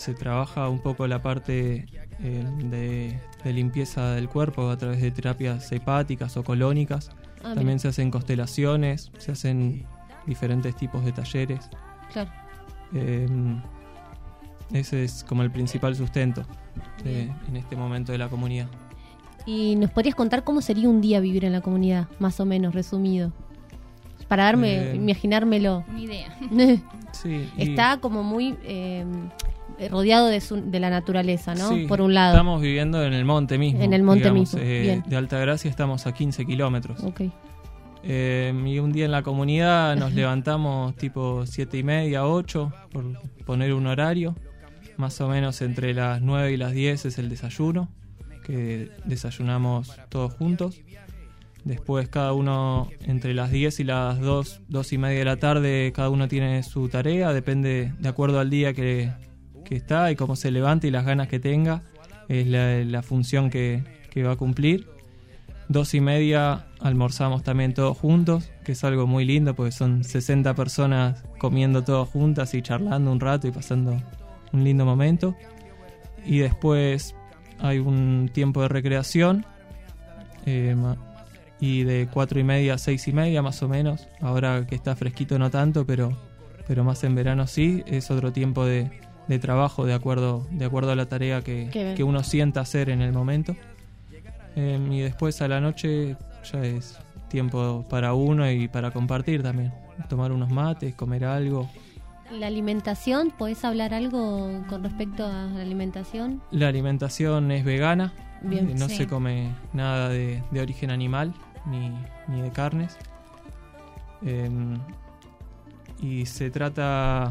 se trabaja un poco la parte eh, de, de limpieza del cuerpo a través de terapias hepáticas o colónicas. Ah, También se hacen constelaciones, se hacen diferentes tipos de talleres. Claro. Eh, ese es como el principal sustento de- en este momento de la comunidad. ¿Y nos podrías contar cómo sería un día vivir en la comunidad, más o menos, resumido? Para darme, Eh, imaginármelo. Una idea. Sí, y- Está como muy eh, rodeado de, su- de la naturaleza, ¿no? Sí, Por un lado. Estamos viviendo en el monte mismo. En el monte digamos, mismo, eh, bien. De Altagracia estamos a 15 kilómetros. Ok. Eh, y un día en la comunidad nos levantamos tipo 7 y media, 8, por poner un horario. Más o menos entre las 9 y las 10 es el desayuno, que desayunamos todos juntos. Después cada uno entre las 10 y las 2, 2 y media de la tarde, cada uno tiene su tarea, depende de acuerdo al día que, que está y cómo se levanta y las ganas que tenga, es la, función que, que va a cumplir. Dos y media almorzamos también todos juntos, que es algo muy lindo porque son 60 personas comiendo todas juntas y charlando un rato y pasando un lindo momento. Y después hay un tiempo de recreación eh, y de cuatro y media a seis y media más o menos. Ahora que está fresquito no tanto, pero, pero más en verano sí. Es otro tiempo de, de trabajo de acuerdo, de acuerdo a la tarea que, que uno sienta hacer en el momento. Eh, y después a la noche ya es tiempo para uno y para compartir también. Tomar unos mates, comer algo. La alimentación, ¿podés hablar algo con respecto a la alimentación? La alimentación es vegana, Bien. eh, no Sí. se come nada de, de origen animal ni, ni de carnes. Em, y se trata...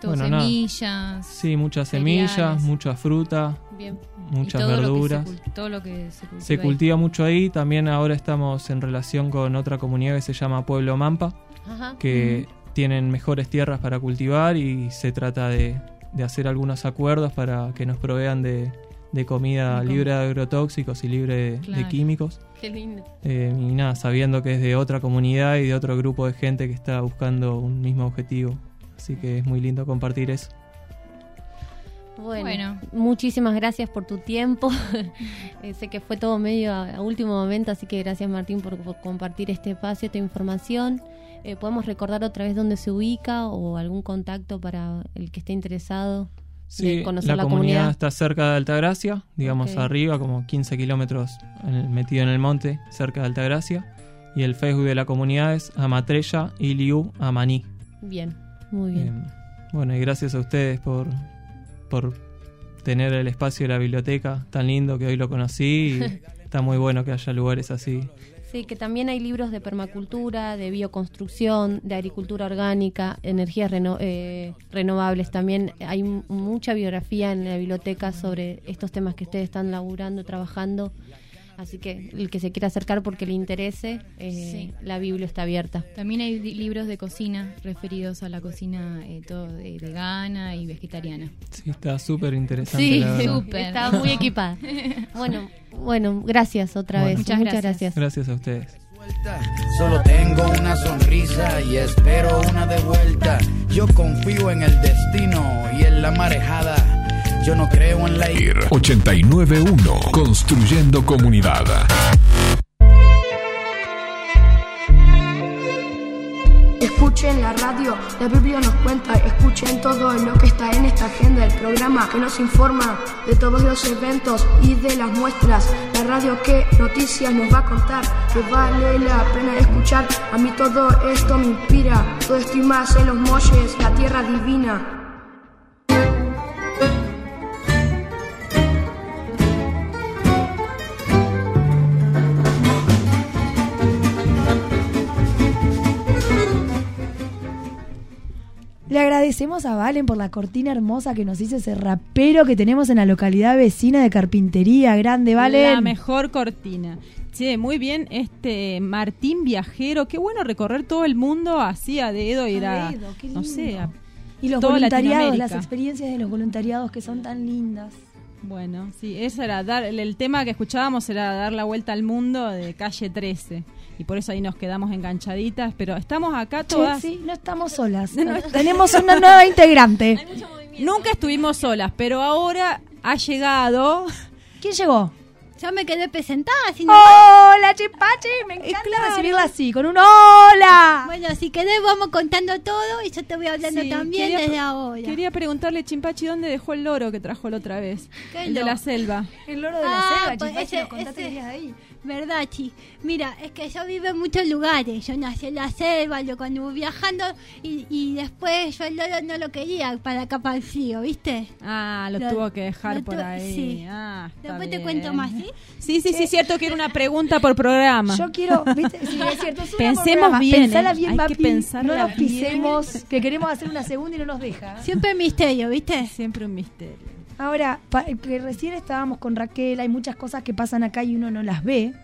Todo bueno, nada. semillas, Sí, muchas cereales. semillas, mucha fruta, Bien. muchas Y todo lo que se verduras. cul- todo lo que se cultiva. Se ahí. mucho ahí. También ahora estamos en relación con otra comunidad que se llama Pueblo Mampa, Ajá. que tienen mejores tierras para cultivar y se trata de, de hacer algunos acuerdos para que nos provean de, de comida libre de agrotóxicos y libre de, químicos. Qué lindo. Eh, y nada, sabiendo que es de otra comunidad y de otro grupo de gente que está buscando un mismo objetivo. Así que es muy lindo compartir eso. Bueno, Bueno. muchísimas gracias por tu tiempo. Eh, sé que fue todo medio a, a último momento, así que gracias Martín por, por compartir este espacio, esta información. Eh, ¿Podemos recordar otra vez dónde se ubica o algún contacto para el que esté interesado Sí, de conocer la, la, comunidad, comunidad? está cerca de Altagracia, digamos arriba, como 15 kilómetros metido en el monte, cerca de Altagracia. Y el Facebook de la comunidad es Amatrella Iliu Amaní. Bien, muy bien. Eh, bueno, y gracias a ustedes por, por tener el espacio de la biblioteca tan lindo que hoy lo conocí. Y está muy bueno que haya lugares así. Sí, que también hay libros de permacultura, de bioconstrucción, de agricultura orgánica, energías reno- eh, renovables. También hay mucha biografía en la biblioteca sobre estos temas que ustedes están laburando, trabajando. Así que el que se quiera acercar porque le interese, eh, Sí. la Biblia está abierta. También hay libros de cocina referidos a la cocina eh, todo de- vegana y vegetariana. Sí, está súper interesante. Sí. Súper. está muy equipada. Bueno, bueno, gracias otra Bueno. vez. Muchas Muchas gracias. gracias. Gracias a ustedes. Solo tengo una sonrisa y espero una de vuelta. Yo confío en el destino y en la marejada. Yo no creo en la 891 Construyendo Comunidad. Escuchen la radio, la Biblia nos cuenta, escuchen todo lo que está en esta agenda, el programa que nos informa de todos los eventos y de las muestras, la radio que noticias nos va a contar, que vale la pena escuchar, a mí todo esto me inspira, todo esto y más en los molles, la tierra divina. Le agradecemos a Valen por la cortina hermosa que nos hizo ese rapero que tenemos en la localidad vecina de Carpintería. Grande, Valen. La mejor cortina. Che, muy bien, este Martín Viajero, qué bueno recorrer todo el mundo así a dedo y a, A dedo, qué no sé, lindo. a Y los voluntariados, las experiencias de los voluntariados que son tan lindas. Bueno, sí, eso era dar, el, el tema que escuchábamos era dar la vuelta al mundo de calle 13 y por eso ahí nos quedamos enganchaditas, pero estamos acá todas. sí, no estamos solas. Tenemos una nueva integrante. Nunca estuvimos solas, pero ahora ha llegado. ¿Quién llegó? Ya me quedé presentada. ¡Hola, Chimpachi! Me encanta claro. recibirla así, con un hola. Bueno, si querés vamos contando todo y yo te voy hablando Sí, también quería- desde ahora. Quería preguntarle, Chimpachi, ¿dónde dejó el loro que trajo la otra vez? ¿Qué El de la selva. El loro de Ah, la selva, pues Chimpachi, ese- nos contaste ese- ahí. Verdad, Chi. Mira, es que yo vivo en muchos lugares. Yo nací en la selva, yo cuando viajando y, y después yo el loro no lo quería para acá para el frío, ¿viste? Ah, lo, Lo- tuvo que dejar por ahí. sí. Ah, está Después te cuento más, ¿sí? Sí, sí, sí, cierto que era una pregunta por programa. Yo quiero, ¿viste? Sí, es cierto. es Pensemos bien, Pensala ¿eh? bien, Hay que papi. pensarla No nos bien. pisemos, que queremos hacer una segunda y no nos deja. Siempre misterio, ¿viste? Siempre un misterio. Ahora, pa- que recién estábamos con Raquel, hay muchas cosas que pasan acá y uno no las ve,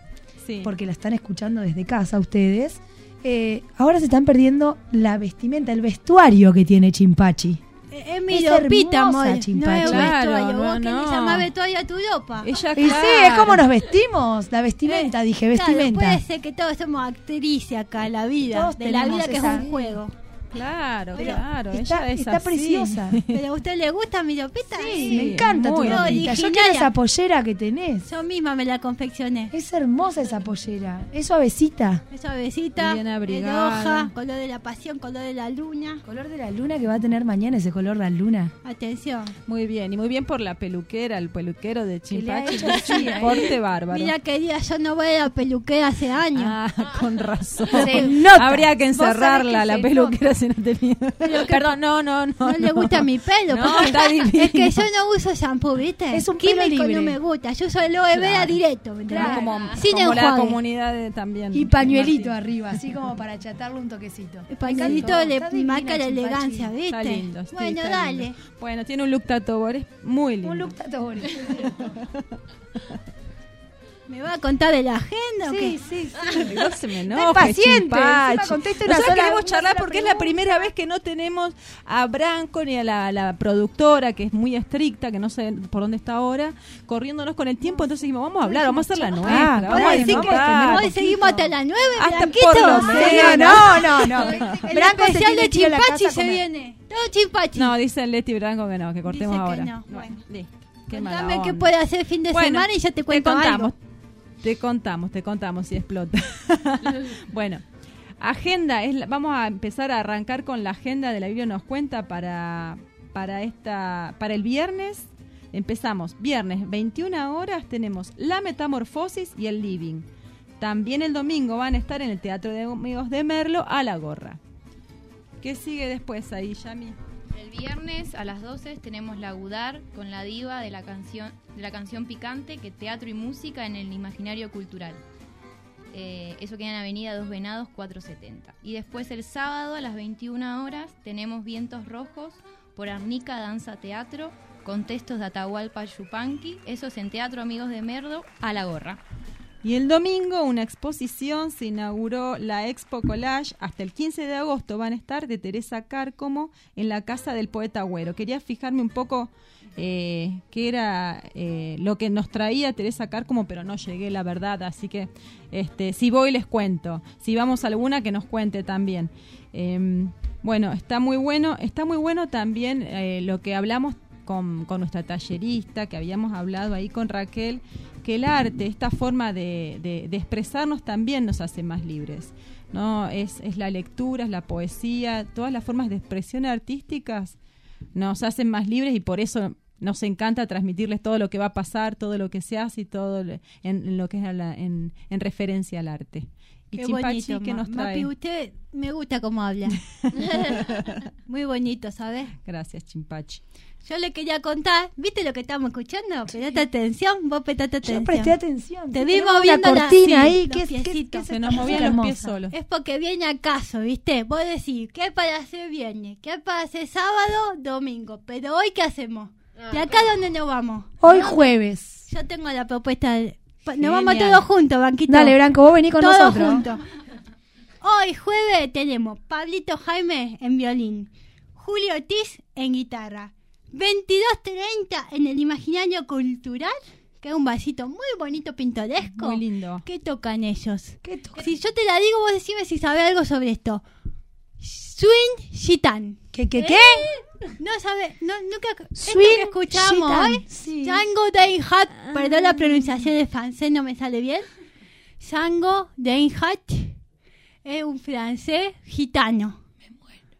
Sí. porque la están escuchando desde casa ustedes. Eh, ahora se están perdiendo la vestimenta, el vestuario que tiene Chimpachi. Es, es mi Es ropita, hermosa. No Chimpachi. es Claro, vestuario. no, Vos le no. llamás vestuario a tu ropa. Ella, Y sí, es como nos vestimos, la vestimenta, dije, Claro, vestimenta. puede ser que todos somos actrices acá en la vida. Todos de la vida que esa- es un juego. Claro, Pero claro. está- ella es está así. preciosa. ¿Pero a usted le gusta mi ropita? Sí, me encanta tu ropita. Yo quiero esa pollera que tenés. Yo misma me la confeccioné. Es hermosa esa pollera, es suavecita. Es suavecita, Bien abrigada. roja, color de la pasión, color de la luna. Color de la luna que va a tener mañana ese color de la luna. Atención. Muy bien, y muy bien por la peluquera, el peluquero de Chimpachi. Un ¿eh? corte bárbaro. Mira, querida, yo no voy a la peluquera hace años. Ah, con razón. Nota. Habría que encerrarla, que la peluquera si no tenía. Perdón, no, no, no. No, le gusta mi pelo. No, está divino. Es que yo no uso shampoo, ¿viste? Es un pelo Químico libre. no me gusta. Yo uso el aloe vera Claro. directo. Claro. Como, Sin como la comunidad de- también. Y pañuelito arriba, así como para achatarle un toquecito. El pañuelito le marca la elegancia, ¿viste? Está lindo. sí, bueno, está dale. lindo. Bueno, tiene un look tatuador, es muy lindo. Un look tatuador. ¿Me va a contar de la agenda o Sí, qué? sí, sí. No se me enoje, encima contesta una Nosotros sola- queremos charlar porque es la primera vez que no tenemos a Branco ni a la, la productora, que es muy estricta, que no sé por dónde está ahora, corriéndonos con el tiempo. Entonces dijimos, vamos a hablar, vamos a hacer la. Ah, vamos a decir que hoy seguimos hasta las 9, Hasta Blanquito. por lo Sí. menos. No, no, no. El Branco especial de Chimpachi se viene. Todo Chimpachi. No, dice Leti Branco que no, que cortemos Dice que ahora. no, bueno. listo. Qué Contame qué puede hacer fin de Bueno, semana y yo te cuento contamos, algo. Te contamos, te contamos si explota. bueno, agenda, es vamos a empezar a arrancar con la agenda de la Biblia nos cuenta para, para, esta, para el viernes. Empezamos, viernes 21 horas tenemos La Metamorfosis y el Living. También el domingo van a estar en el Teatro de Amigos de Merlo a la gorra. ¿Qué sigue después ahí, Yami? El viernes a las 12 tenemos la Gudar con la diva de la canción de la canción picante que teatro y música en el imaginario cultural. Eh, eso queda en Avenida Dos Venados 470. Y después el sábado a las 21 horas tenemos Vientos Rojos por Arnica Danza Teatro con textos de Atahualpa Yupanqui. Eso es en Teatro Amigos de Merdo a la gorra. Y el domingo una exposición se inauguró la Expo Collage. Hasta el 15 de agosto van a estar de Teresa Cárcomo en la casa del poeta Agüero. Quería fijarme un poco eh, qué era eh, lo que nos traía Teresa Cárcomo, pero no llegué, la verdad. Así que este, si voy les cuento. Si vamos a alguna que nos cuente también. Em, bueno, está muy bueno. Está muy bueno también eh, lo que hablamos con, con nuestra tallerista, que habíamos hablado ahí con Raquel, que el arte, esta forma de, de- de expresarnos también nos hace más libres. ¿no? Es, es la lectura, es la poesía, todas las formas de expresión artísticas nos hacen más libres y por eso nos encanta transmitirles todo lo que va a pasar, todo lo que se hace y todo en, en lo que es en referencia al arte. Y Qué Chimpachi, bonito, ¿qué Ma- nos trae? Mapi, usted me gusta cómo habla. Muy bonito, ¿sabes? Gracias, Chimpachi. Yo le quería contar, ¿viste lo que estamos escuchando? Prestate atención, vos prestate atención. Yo presté atención. Te vi moviendo la- cortina sí, ahí. los ¿Qué, qué, Se nos movían los pies solos. Es porque viene acaso, ¿viste? Vos decís, ¿qué para hacer viernes? ¿Qué para hacer sábado? Domingo. Pero hoy, ¿qué hacemos? ¿De acá dónde nos vamos? Hoy jueves. Yo tengo la propuesta. de- Nos vamos todos juntos, Banquito. Dale, Branco, vos venís con todos nosotros. juntos. Hoy, jueves, tenemos Pablito Jaime en violín, Julio Ortiz en guitarra, 22.30 en el Imaginario Cultural, que es un vasito muy bonito, pintoresco. Muy lindo. ¿Qué tocan ellos? ¿Qué? Si yo te la digo, vos decime si sabés algo sobre esto. Swing Gitán. ¿Qué, qué, qué? No sabe, no, nunca esto Swing que escuchamos hoy. sí. Django Reinhardt, perdón la pronunciación de francés, no me sale bien. Django Reinhardt es un francés gitano.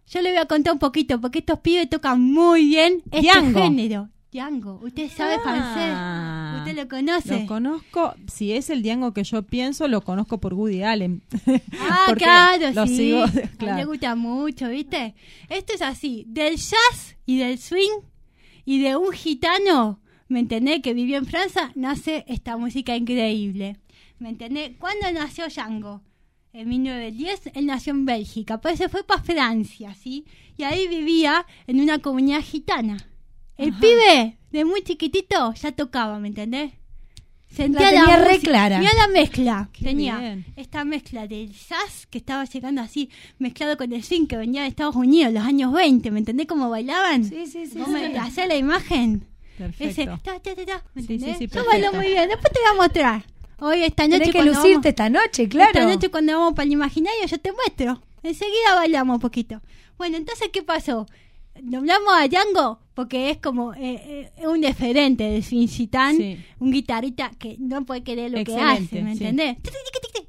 Yo le voy a contar un poquito, porque estos pibes tocan muy bien este Django. género. Django, ¿usted sabe Ah. francés? ¿Usted lo conoce? Lo conozco, si es el Diango que yo pienso, lo conozco por Woody Allen. Ah, claro, lo sí. sigo, claro. le gusta mucho, ¿viste? Esto es así, del jazz y del swing y de un gitano, ¿me entendés? Que vivió en Francia, nace esta música increíble. ¿Me entendés? ¿Cuándo nació Django? En 1910, él nació en Bélgica, pues se fue para Francia, ¿sí? Y ahí vivía en una comunidad gitana. El pibe, de muy chiquitito, ya tocaba, ¿me entendés? Sentía tenía re música. clara. Mirá la mezcla. Qué Tenía bien. esta mezcla del jazz que estaba llegando así, mezclado con el swing que venía de Estados Unidos, los años 20. ¿Me entendés cómo bailaban? Sí, sí, sí. ¿Vos sí. me hacés la imagen? Perfecto. Ese, ta, ta, ta, ¿me Sí, entendés? sí, Yo bailo muy bien. Después te voy a mostrar. Hoy, esta noche. Tenés que lucirte vamos- esta noche, claro. Esta noche cuando vamos para el imaginario yo te muestro. Enseguida bailamos un poquito. Bueno, entonces, ¿qué pasó? Nombramos a Django porque es como eh, eh, un diferente del Fincitán, Sí. un guitarrista que no puede querer lo que hace, ¿me sí. entendés?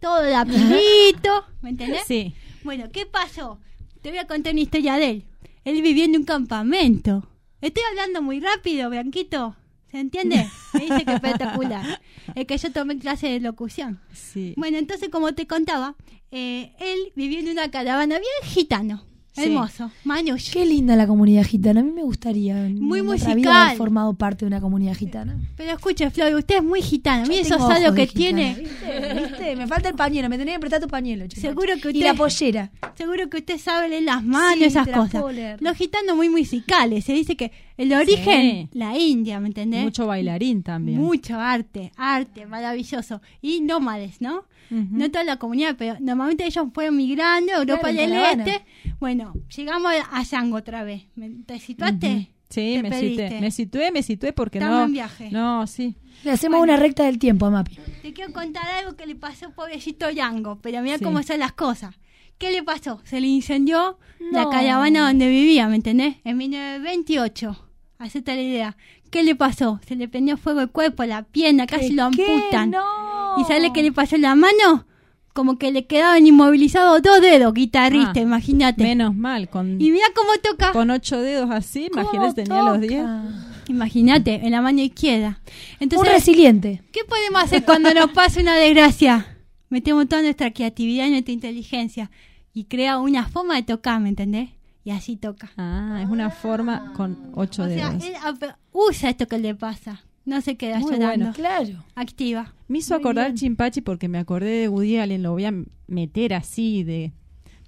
Todo rapidito, ¿me entendés? Sí. Bueno, ¿qué pasó? Te voy a contar una historia de él. Él vivía en un campamento. Estoy hablando muy rápido, Blanquito. ¿Se entiende? Me dice que es espectacular. Es que yo tomé clase de locución. Sí. Bueno, entonces, como te contaba, eh, él vivía en una caravana bien gitano. Hermoso. Manush. Qué linda la comunidad gitana. A mí me gustaría Muy vida musical. haber formado parte de una comunidad gitana. Pero escuche, Flor, usted es muy gitano. Yo Mire esos de que gitana, tiene. ¿viste? ¿Viste? Me falta el pañuelo. Me tenés que prestar tu pañuelo. chico. Seguro que Y usted- la pollera. Seguro que usted sabe leer las manos, Sí, esas cosas. puedo leer. Los gitanos muy musicales. Se dice que el origen, Sí. la India, ¿me entendés? Mucho bailarín también. Mucho arte, arte, maravilloso. Y nómades, ¿no? No toda la comunidad, pero normalmente ellos fueron migrando a Europa Claro, del. Este. Bueno, llegamos a Yango otra vez. ¿Me- ¿Te situaste? Sí, Te me situé, me situé, me situé porque Estamos no. en viaje. No, sí. Le hacemos una recta del tiempo a Mapi. Te quiero contar algo que le pasó al pobrecito Yango, pero mira Sí. cómo son las cosas. ¿Qué le pasó? Se le incendió la caravana donde vivía, ¿me entendés? En 1928. Hacete la idea. ¿Qué le pasó? Se le prendió fuego el cuerpo, la pierna, casi lo ¿Qué? amputan. No. ¿Y sale qué le pasó en la mano? Como que le quedaban inmovilizados dos dedos, guitarrista, Ah, imagínate. Menos mal, con, Y mira cómo toca. con ocho dedos así, ¿Cómo imagínate, tenía los diez. Imagínate, en la mano izquierda. Un Entonces, resiliente. ¿Qué podemos hacer cuando nos pasa una desgracia? Metemos toda nuestra creatividad y nuestra inteligencia y crea una forma de tocar, ¿me entendés? Y así toca. Ah, es una forma con ocho O sea, dedos. él ap- usa esto que le pasa. No se queda Muy llorando. bueno. Claro. Activa. Me hizo Muy acordar bien. Chimpachi porque me acordé de Woody Allen, lo voy a meter así de,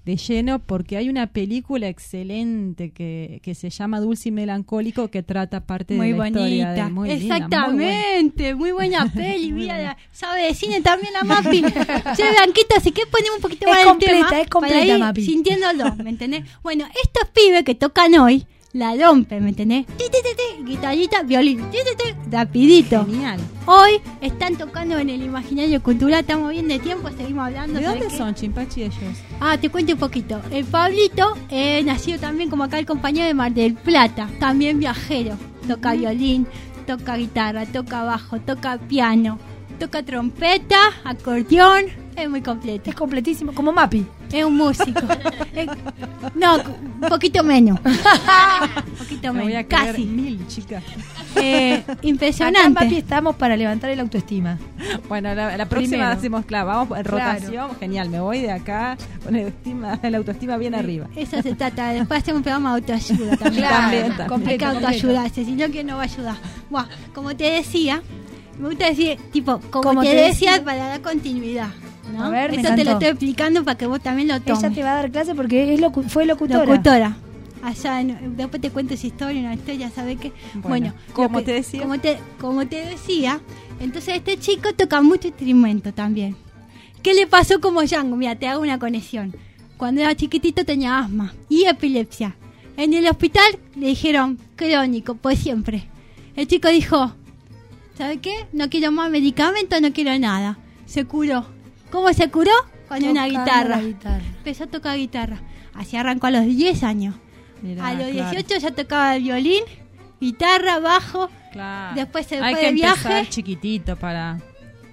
de lleno porque hay una película excelente que, que se llama Dulce y Melancólico que trata parte Muy de la historia de bonita. Muy linda, muy buena. Exactamente. Muy buena peli. Mira, la- sabe de cine también la Mapi. che, Blanquita, así que ponemos un poquito Es más completa, tema es completa, para ir Mapi. sintiéndolo, ¿me entendés? Bueno, estos pibes que tocan hoy la rompen, ¿me entendés? Ti, ti, ti, ti, guitarrita, violín, ti, ti, ti, rapidito. Genial. Hoy están tocando en el imaginario cultural, estamos bien de tiempo, seguimos hablando. ¿De ¿sabes dónde son Chimpachi ellos? Ah, te cuento un poquito. El Pablito eh, nació también como acá el compañero de Mar del Plata, también viajero. Toca violín, toca guitarra, toca bajo, toca piano, toca trompeta, acordeón, es muy completo. Es completísimo. Como Mapi. Es un músico. Es- no, un poquito menos. un poquito Me voy menos, a creer casi. mil, chicas. Eh, Acá, impresionante. Estamos para levantar el autoestima. Bueno, la, la próxima Primero. hacemos, claro, vamos en Claro. rotación, genial, me voy de acá con el autoestima, la autoestima bien arriba. Eso se trata. Después hacemos un programa de autoayuda también. Claro, También, también. Hay completo, que autoayudarse, si no, que no va a ayudar. Buah, como te decía, me gusta decir, tipo, como, Como te, te decía, decía. para dar continuidad. ¿No? A ver, me Esto te lo estoy explicando para que vos también lo tomes. Ella te va a dar clase porque es locu- fue locutora. Locutora. Allá, en- después te cuento esa historia, una historia, ¿sabes qué? Bueno, Bueno, como que- te decía. Como te, como te decía, entonces este chico toca mucho instrumento también. ¿Qué le pasó como Django? Mira, te hago una conexión. Cuando era chiquitito tenía asma y epilepsia. En el hospital le dijeron crónico, por siempre. El chico dijo, ¿sabe qué? No quiero más medicamentos, no quiero nada. Se curó. ¿Cómo se curó? Con una guitarra. la guitarra. Empezó a tocar guitarra. Así arrancó a los 10 años. Mirá, a los claro. 18 ya tocaba el violín, guitarra, bajo. Claro. Después se Hay fue que de viaje. empezar chiquitito para...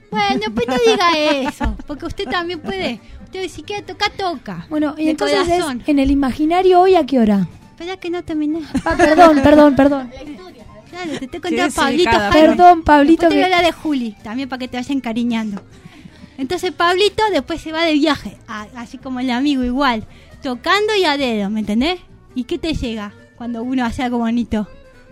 Bueno, pues no diga eso, porque usted también puede. Usted si quiere tocar, toca. Bueno, y De entonces es en el imaginario hoy a qué hora? Espera que no terminé. Ah, perdón, perdón, perdón. Dale, te estoy ¿Qué contando Pablito. Perdón, Pablito, Después te voy a hablar de Juli, también para que te vayas encariñando. Entonces Pablito después se va de viaje, a- así como el amigo igual, tocando y a dedo, ¿me entendés? ¿Y qué te llega cuando uno hace algo bonito?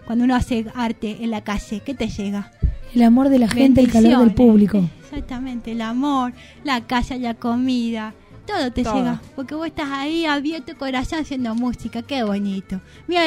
Cuando uno hace arte en la calle, ¿qué te llega? El amor de la gente, el calor del público. Exactamente, el amor, la casa, la comida, todo te Todo. llega. Porque vos estás ahí abierto corazón haciendo música, qué bonito. Mira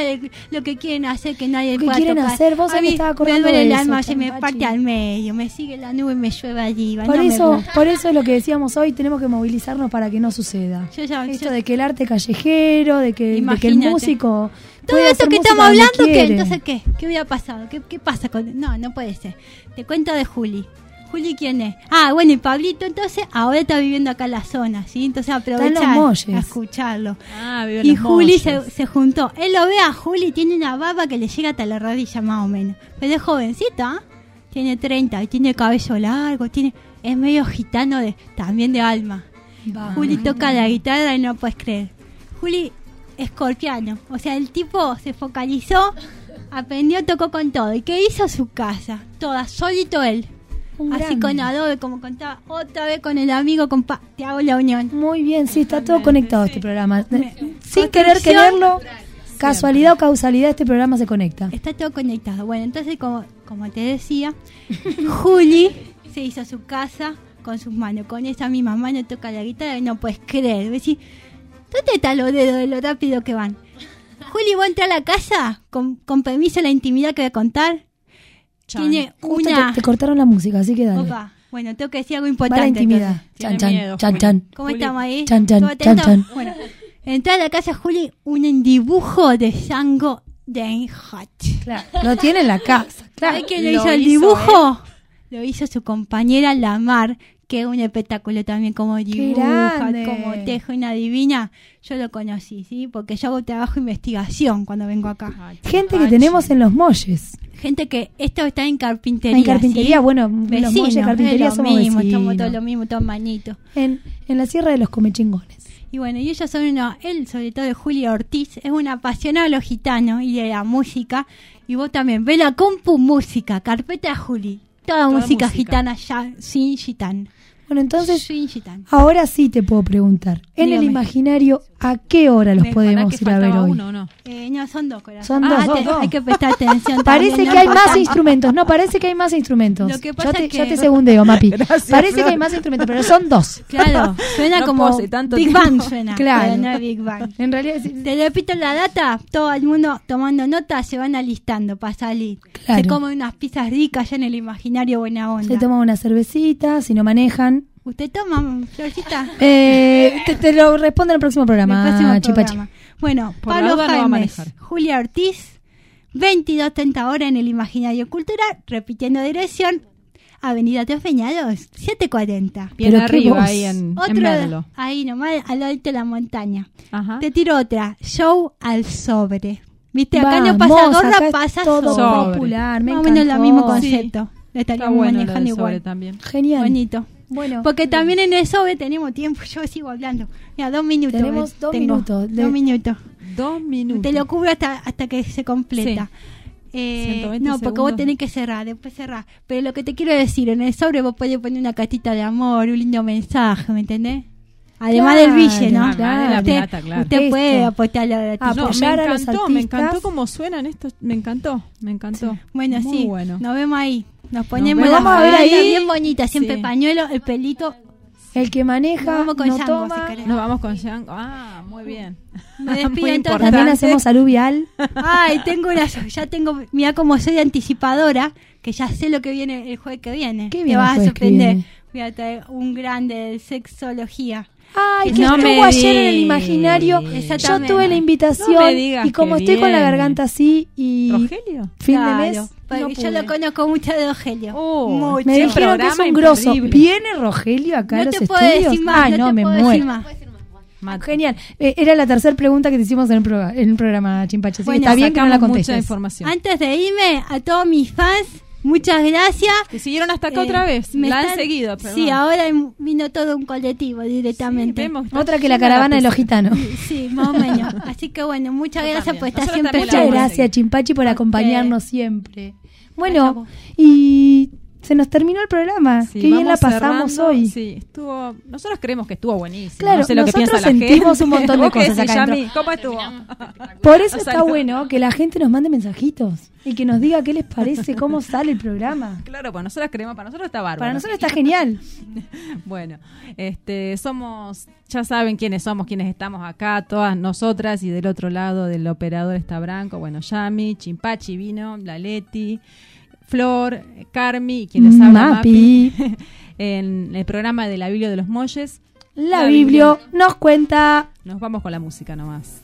lo que quieren hacer que nadie ¿Qué pueda quieren tocar. hacer? Vos A que mí estaba me acordando duele el alma, se me parte al medio, me sigue la nube y me llueve allí. Por no me eso, por eso es lo que decíamos hoy, tenemos que movilizarnos para que no suceda. Yo ya- Esto yo- de que el arte callejero, de que, de que el músico. Todo esto que estamos hablando, ¿qué? quiere. Entonces, ¿qué? ¿Qué hubiera pasado? ¿Qué, qué pasa con.? No, no puede ser. Te cuento de Juli. ¿Juli quién es? Ah, bueno, y Pablito entonces ahora está viviendo acá en la zona, ¿sí? Entonces en los aprovecha Molles. a escucharlo. Ah, vive Y los Juli se, juntó. Él lo ve a Juli, tiene una barba que le llega hasta la rodilla más o menos. Pero es jovencita, ¿ah? tiene 30 y tiene cabello largo, tiene es medio gitano de también de alma. Juli toca la guitarra y no puedes creer. Juli, escorpiano. O sea, el tipo se focalizó, aprendió, tocó con todo. ¿Y qué hizo su casa? Toda, solito él. Un Así grande. con Adobe, como contaba, otra vez con el amigo, con Pa- te hago la unión. Muy bien, sí, está todo conectado este programa. Sin querer quererlo, casualidad o causalidad, este programa se conecta. Está todo conectado. Bueno, entonces, como, como te decía, Juli se hizo su casa con sus manos. Con esa misma mano toca la guitarra y no puedes creer. Decís, ¿dónde están los dedos de lo rápido que van? Juli, vos entrar a la casa con, con permiso de la intimidad que voy a contar. Tiene Justo una. te, te cortaron la música, así que dale. Opa, bueno, tengo que decir algo importante. la intimidad. Chan, chan, chan, chan. ¿Cómo estamos ahí? Chan, chan, ¿Todo chan, chan. Bueno, entré a la casa Juli un dibujo de Django Reinhardt. Claro, lo tiene en la casa. Claro. ¿Sabes quién lo, Lo hizo el hizo dibujo? Lo hizo su compañera Lamar, que es un espectáculo también como dibuja, como teje una divina. Yo lo conocí, ¿sí? Porque yo hago trabajo de investigación cuando vengo acá. Gente que tenemos en los molles. Gente que esto está en carpintería. En carpintería, ¿sí? bueno, los Vecinos, molles de carpintería es lo somos mismo, somos todos lo mismo, todos manitos. En, en la Sierra de los Comechingones. Y bueno, y ellos son una, él sobre todo Julio Ortiz, es un apasionado de los gitanos y de la música. Y vos también, ve la compu música, carpeta Juli. Toda, Toda música, música. gitana ya, sin gitano. Bueno, entonces, ahora sí te puedo preguntar. En el imaginario, ¿a qué hora los podemos ir a ver hoy? uno, ¿no? Eh, no, son dos corazones. Son Ah, dos, te- dos, dos. Hay que prestar atención. Parece también, que ¿no? hay más Faltan- instrumentos. No, parece que hay más instrumentos. Lo que yo, te, es que- yo te segundeo, Mapi. Gracias, parece que hay más instrumentos, pero son dos. Claro, suena No como pose tanto Big tiempo. Bang suena. Claro. pero no Big Bang. En realidad, sí. Te repito la data, todo el mundo tomando nota, se van alistando para salir. Claro. Se comen unas pizzas ricas ya en el imaginario buena onda. se toman una cervecita, si no manejan. ¿Usted toma, Florcita? Eh, te, te lo respondo en el próximo programa, El próximo Chipachi. programa. Bueno, Por Pablo Jaimes. Julia Ortiz, 22.30 horas en el Imaginario Cultural, repitiendo dirección, Avenida Teofeñados, 740. Bien Pero arriba, ahí en, en Otro, Merlo. ahí nomás, al lado de la montaña. Ajá. Te tiro otra, show al sobre. ¿Viste? Acá no pasa gorra, pasa todo sobre. popular, me Más o menos el mismo Sí. concepto. Lo Está estaríamos bueno lo manejando del sobre igual. también. Genial. Bonito. Bueno, Porque también en el sobre tenemos tiempo. Yo sigo hablando. Mira, dos minutos. Tenemos eh, dos tengo. minutos. De- Dos minutos. Dos minutos. Te lo cubro hasta, hasta que se completa. Eh, 120 no, porque vos segundos. tenés que cerrar, después cerrar. Pero lo que te quiero decir, en el sobre vos podés poner una cartita de amor, un lindo mensaje, ¿me entendés? Además Claro, del bille, ¿no? claro. Además de la usted, plata, claro. usted Esto. puede apostarle a la Ah, No, me apoyar a los encantó, me encantó cómo suenan estos, me encantó, me encantó. Bueno, Muy sí, bueno. nos vemos ahí. Nos ponemos ahí. faldas bien bonitas, siempre Sí. pañuelo, el pelito. el que maneja Nos vamos con no Django, toma. Nos vamos con Django. Ah, muy bien. Me despido entonces. También hacemos aluvial. Ay, tengo una, ya tengo, mira cómo soy anticipadora, que ya sé lo que viene el jueves que viene. ¿Qué Te viene el vas a sorprender. Voy a traer un grande de sexología. Ay, Que que no estuvo me ayer en el digas. imaginario. Yo Exactamente. tuve la No invitación me digas y como estoy con la garganta así y ¿Rogelio? fin Claro, de mes, porque no yo lo conozco mucho de Rogelio. Oh, mucho. me dijeron que es un grosso. ¿Viene Rogelio acá a no los te puedo estudios? decir más, Ay, no, no, te me puedo muero. decir más. Genial. Eh, era la tercera pregunta que te hicimos en el, programa, en el programa Chimpache. Que está bien que no la contestes. mucha información. Antes de irme, a todos mis fans, muchas gracias. Que siguieron hasta acá otra vez. me La han seguido, perdón. Sí, ahora vino todo un colectivo directamente. Otra que la caravana de los gitanos. Sí, más o menos. Así que bueno, muchas gracias por estar siempre Muchas gracias, Chimpachi, por acompañarnos siempre. Bueno, y se nos terminó el programa. Sí, Qué bien la pasamos cerrando. hoy. Sí, estuvo. Nosotros creemos que estuvo buenísimo. Claro, no sé lo que nosotros la sentimos gente. un montón de ¿Vos qué cosas acá Yami? ¿Cómo estuvo? Por eso O sea, está no- bueno que la gente nos mande mensajitos y que nos diga qué les parece, cómo sale el programa. Claro, pues nosotros creemos, para nosotros está bárbaro. Para nosotros está genial. Bueno, este, somos, ya saben quiénes somos, quiénes estamos acá, todas nosotras y del otro lado del operador está Branco, bueno, Yami, Chimpachi vino, la Leti, Flor, Carmi y quien les habla Mapi. Mapi, en el programa de la Biblia de los Molles. La Biblia nos cuenta. Nos vamos con la música nomás.